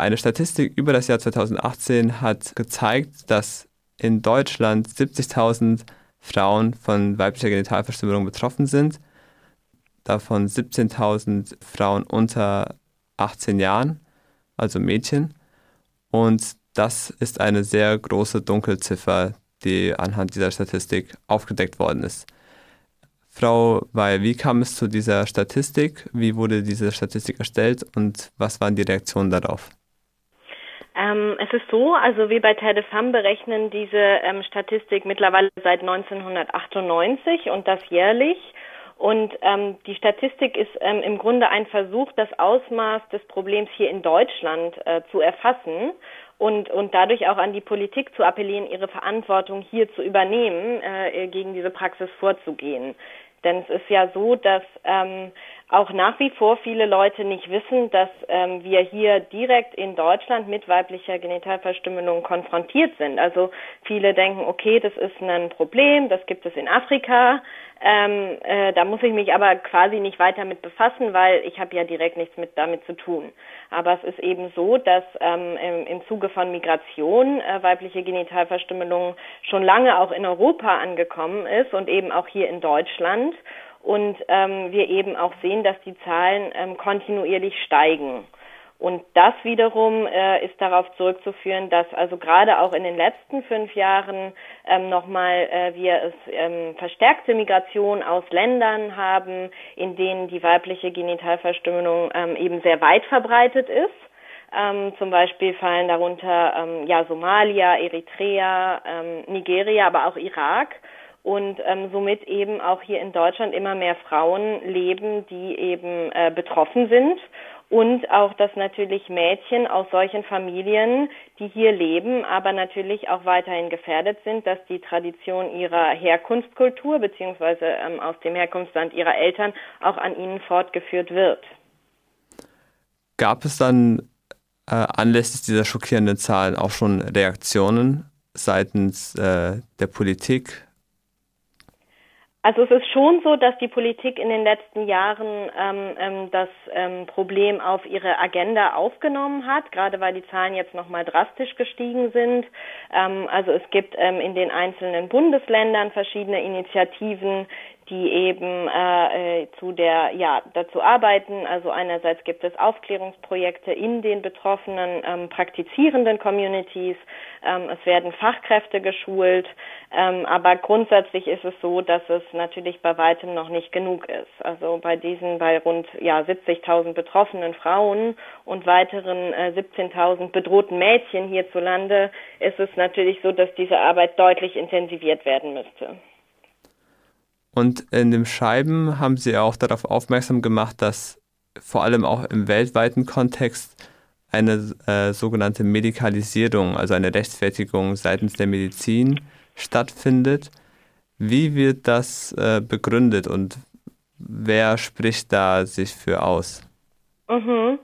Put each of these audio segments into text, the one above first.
Eine Statistik über das Jahr 2018 hat gezeigt, dass in Deutschland 70.000 Frauen von weiblicher Genitalverstümmelung betroffen sind, davon 17.000 Frauen unter 18 Jahren, also Mädchen. Und das ist eine sehr große Dunkelziffer, die anhand dieser Statistik aufgedeckt worden ist. Frau Weil, wie kam es zu dieser Statistik? Wie wurde diese Statistik erstellt und was waren die Reaktionen darauf? Ähm, es ist so, also wir bei Femme berechnen diese ähm, Statistik mittlerweile seit 1998 und das jährlich. Und ähm, die Statistik ist ähm, im Grunde ein Versuch, das Ausmaß des Problems hier in Deutschland äh, zu erfassen und, und dadurch auch an die Politik zu appellieren, ihre Verantwortung hier zu übernehmen, äh, gegen diese Praxis vorzugehen. Denn es ist ja so, dass ähm, auch nach wie vor viele Leute nicht wissen, dass ähm, wir hier direkt in Deutschland mit weiblicher Genitalverstümmelung konfrontiert sind. Also viele denken, okay, das ist ein Problem, das gibt es in Afrika, ähm, äh, da muss ich mich aber quasi nicht weiter mit befassen, weil ich habe ja direkt nichts mit damit zu tun. Aber es ist eben so, dass ähm, im, im Zuge von Migration äh, weibliche Genitalverstümmelung schon lange auch in Europa angekommen ist und eben auch hier in Deutschland und ähm, wir eben auch sehen, dass die Zahlen ähm, kontinuierlich steigen. Und das wiederum äh, ist darauf zurückzuführen, dass also gerade auch in den letzten fünf Jahren ähm, nochmal äh, wir es ähm, verstärkte Migration aus Ländern haben, in denen die weibliche Genitalverstümmelung ähm, eben sehr weit verbreitet ist. Ähm, zum Beispiel fallen darunter ähm, ja Somalia, Eritrea, ähm, Nigeria, aber auch Irak und ähm, somit eben auch hier in Deutschland immer mehr Frauen leben, die eben äh, betroffen sind und auch, dass natürlich Mädchen aus solchen Familien, die hier leben, aber natürlich auch weiterhin gefährdet sind, dass die Tradition ihrer Herkunftskultur beziehungsweise ähm, aus dem Herkunftsland ihrer Eltern auch an ihnen fortgeführt wird. Gab es dann äh, anlässlich dieser schockierenden Zahlen auch schon Reaktionen seitens äh, der Politik also es ist schon so, dass die Politik in den letzten Jahren ähm, ähm, das ähm, Problem auf ihre Agenda aufgenommen hat, gerade weil die Zahlen jetzt nochmal drastisch gestiegen sind. Ähm, also es gibt ähm, in den einzelnen Bundesländern verschiedene Initiativen, die eben äh, äh, zu der ja dazu arbeiten. Also einerseits gibt es Aufklärungsprojekte in den betroffenen ähm, praktizierenden Communities. Ähm, es werden Fachkräfte geschult, ähm, aber grundsätzlich ist es so, dass es natürlich bei weitem noch nicht genug ist. Also bei diesen bei rund ja 70.000 betroffenen Frauen und weiteren äh, 17.000 bedrohten Mädchen hierzulande ist es natürlich so, dass diese Arbeit deutlich intensiviert werden müsste. Und in dem Schreiben haben sie auch darauf aufmerksam gemacht, dass vor allem auch im weltweiten Kontext eine äh, sogenannte Medikalisierung, also eine Rechtfertigung seitens der Medizin stattfindet. Wie wird das äh, begründet und wer spricht da sich für aus? Mhm.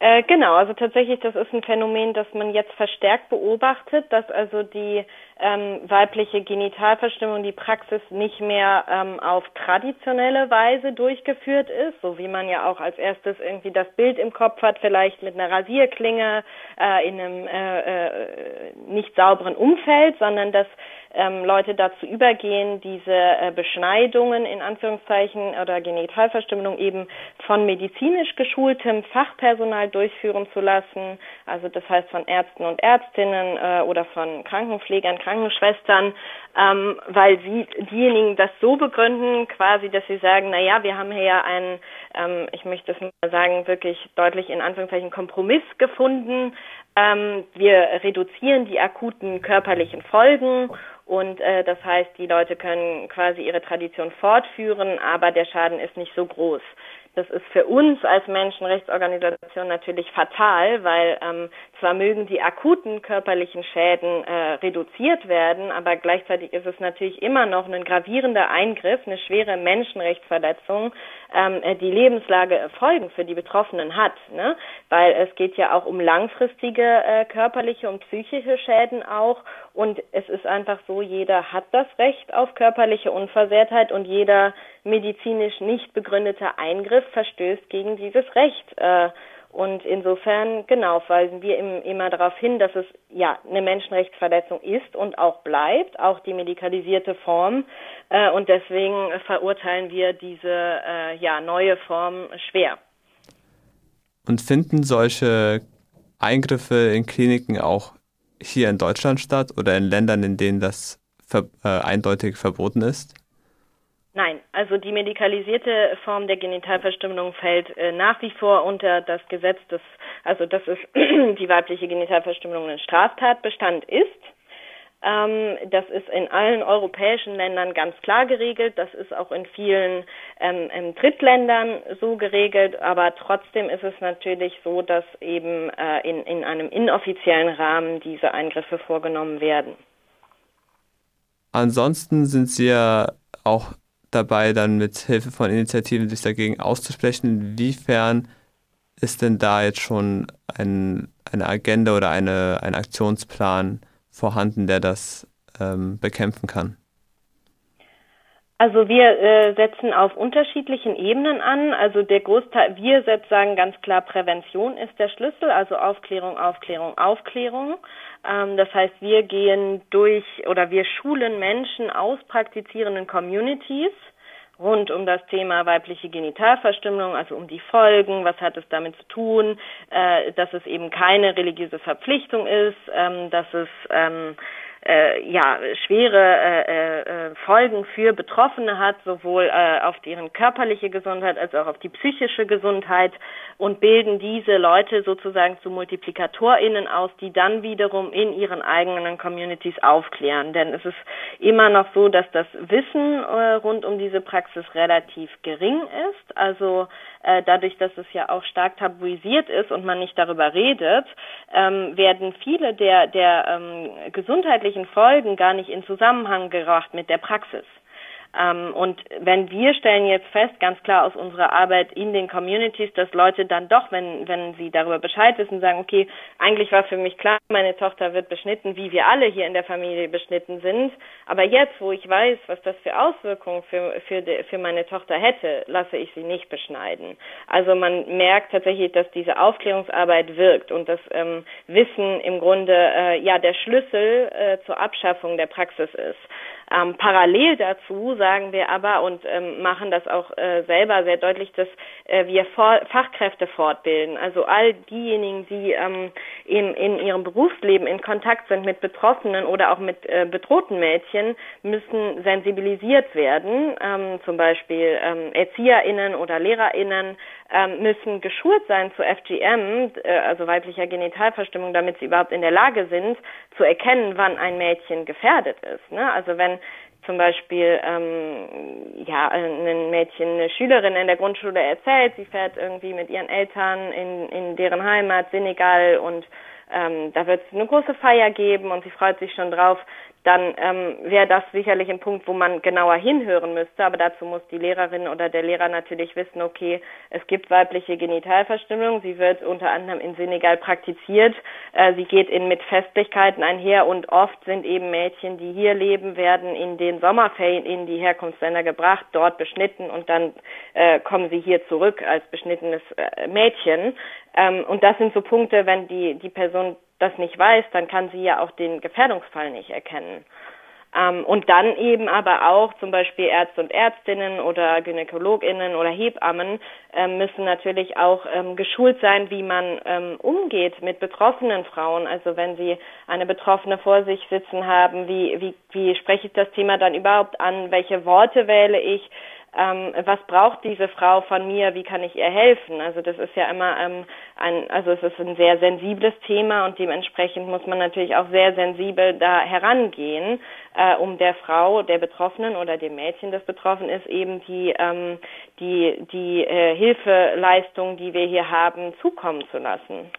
Äh, genau, also tatsächlich, das ist ein Phänomen, das man jetzt verstärkt beobachtet, dass also die ähm, weibliche Genitalverstimmung, die Praxis nicht mehr ähm, auf traditionelle Weise durchgeführt ist, so wie man ja auch als erstes irgendwie das Bild im Kopf hat, vielleicht mit einer Rasierklinge äh, in einem äh, äh, nicht sauberen Umfeld, sondern dass ähm, Leute dazu übergehen, diese äh, Beschneidungen in Anführungszeichen oder Genitalverstümmelung eben von medizinisch geschultem Fachpersonal durchführen zu lassen, also das heißt von Ärzten und Ärztinnen äh, oder von Krankenpflegern, Krankenschwestern, ähm, weil sie diejenigen das so begründen, quasi, dass sie sagen, na ja, wir haben hier ja einen, ähm, ich möchte es mal sagen, wirklich deutlich in Anführungszeichen Kompromiss gefunden. Ähm, wir reduzieren die akuten körperlichen Folgen und äh, das heißt, die Leute können quasi ihre Tradition fortführen, aber der Schaden ist nicht so groß. Das ist für uns als Menschenrechtsorganisation natürlich fatal, weil ähm, zwar mögen die akuten körperlichen Schäden äh, reduziert werden, aber gleichzeitig ist es natürlich immer noch ein gravierender Eingriff, eine schwere Menschenrechtsverletzung, ähm, äh, die Lebenslage Folgen für die Betroffenen hat. Ne? Weil es geht ja auch um langfristige äh, körperliche und psychische Schäden auch. Und es ist einfach so, jeder hat das Recht auf körperliche Unversehrtheit und jeder medizinisch nicht begründete Eingriff verstößt gegen dieses Recht. Äh, Und insofern, genau, weisen wir immer darauf hin, dass es ja eine Menschenrechtsverletzung ist und auch bleibt, auch die medikalisierte Form. Äh, und deswegen verurteilen wir diese äh, ja, neue Form schwer. Und finden solche Eingriffe in Kliniken auch hier in Deutschland statt oder in Ländern, in denen das ver äh, eindeutig verboten ist? Also die medikalisierte Form der Genitalverstümmelung fällt äh, nach wie vor unter das Gesetz, das, also dass es die weibliche Genitalverstümmelung ein Straftatbestand ist. Ähm, das ist in allen europäischen Ländern ganz klar geregelt. Das ist auch in vielen ähm, in Drittländern so geregelt. Aber trotzdem ist es natürlich so, dass eben äh, in, in einem inoffiziellen Rahmen diese Eingriffe vorgenommen werden. Ansonsten sind Sie ja auch dabei, dann mit Hilfe von Initiativen sich dagegen auszusprechen. Inwiefern ist denn da jetzt schon ein, eine Agenda oder eine, ein Aktionsplan vorhanden, der das ähm, bekämpfen kann? Also wir äh, setzen auf unterschiedlichen Ebenen an. Also der Großteil, wir sagen ganz klar, Prävention ist der Schlüssel, also Aufklärung, Aufklärung, Aufklärung. Ähm, das heißt, wir gehen durch oder wir schulen Menschen aus praktizierenden Communities rund um das Thema weibliche Genitalverstümmelung, also um die Folgen, was hat es damit zu tun, äh, dass es eben keine religiöse Verpflichtung ist, ähm, dass es ähm, äh, ja, schwere äh, äh, Folgen für Betroffene hat, sowohl äh, auf deren körperliche Gesundheit als auch auf die psychische Gesundheit und bilden diese Leute sozusagen zu MultiplikatorInnen aus, die dann wiederum in ihren eigenen Communities aufklären. Denn es ist immer noch so, dass das Wissen äh, rund um diese Praxis relativ gering ist. Also äh, dadurch, dass es ja auch stark tabuisiert ist und man nicht darüber redet, ähm, werden viele der, der ähm, gesundheitlichen Folgen gar nicht in Zusammenhang gebracht mit der Praxis. Ähm, und wenn wir stellen jetzt fest, ganz klar aus unserer Arbeit in den Communities, dass Leute dann doch, wenn, wenn sie darüber Bescheid wissen, sagen, okay, eigentlich war für mich klar, meine Tochter wird beschnitten, wie wir alle hier in der Familie beschnitten sind. Aber jetzt, wo ich weiß, was das für Auswirkungen für, für, de, für meine Tochter hätte, lasse ich sie nicht beschneiden. Also man merkt tatsächlich, dass diese Aufklärungsarbeit wirkt und das ähm, Wissen im Grunde äh, ja der Schlüssel äh, zur Abschaffung der Praxis ist. Ähm, parallel dazu sagen wir aber und ähm, machen das auch äh, selber sehr deutlich, dass äh, wir For Fachkräfte fortbilden. Also all diejenigen, die ähm, in, in ihrem Berufsleben in Kontakt sind mit Betroffenen oder auch mit äh, bedrohten Mädchen, müssen sensibilisiert werden. Ähm, zum Beispiel ähm, ErzieherInnen oder LehrerInnen müssen geschult sein zu FGM, äh, also weiblicher Genitalverstimmung, damit sie überhaupt in der Lage sind, zu erkennen, wann ein Mädchen gefährdet ist. Ne? Also wenn zum Beispiel ähm, ja ein Mädchen, eine Schülerin in der Grundschule erzählt, sie fährt irgendwie mit ihren Eltern in, in deren Heimat Senegal und ähm, da wird es eine große Feier geben und sie freut sich schon drauf, dann ähm, wäre das sicherlich ein Punkt, wo man genauer hinhören müsste. Aber dazu muss die Lehrerin oder der Lehrer natürlich wissen, okay, es gibt weibliche Genitalverstümmelung. Sie wird unter anderem in Senegal praktiziert. Äh, sie geht in mit Festlichkeiten einher und oft sind eben Mädchen, die hier leben, werden in den Sommerferien in die Herkunftsländer gebracht, dort beschnitten und dann äh, kommen sie hier zurück als beschnittenes äh, Mädchen. Ähm, und das sind so Punkte, wenn die, die Person das nicht weiß, dann kann sie ja auch den Gefährdungsfall nicht erkennen. Ähm, und dann eben aber auch zum Beispiel Ärzte und Ärztinnen oder Gynäkologinnen oder Hebammen ähm, müssen natürlich auch ähm, geschult sein, wie man ähm, umgeht mit betroffenen Frauen. Also wenn sie eine Betroffene vor sich sitzen haben, wie, wie, wie spreche ich das Thema dann überhaupt an? Welche Worte wähle ich? ähm, was braucht diese Frau von mir, wie kann ich ihr helfen? Also das ist ja immer ähm, ein, also es ist ein sehr sensibles Thema und dementsprechend muss man natürlich auch sehr sensibel da herangehen, äh, um der Frau, der Betroffenen oder dem Mädchen, das betroffen ist, eben die ähm, die die äh, Hilfeleistung, die wir hier haben, zukommen zu lassen.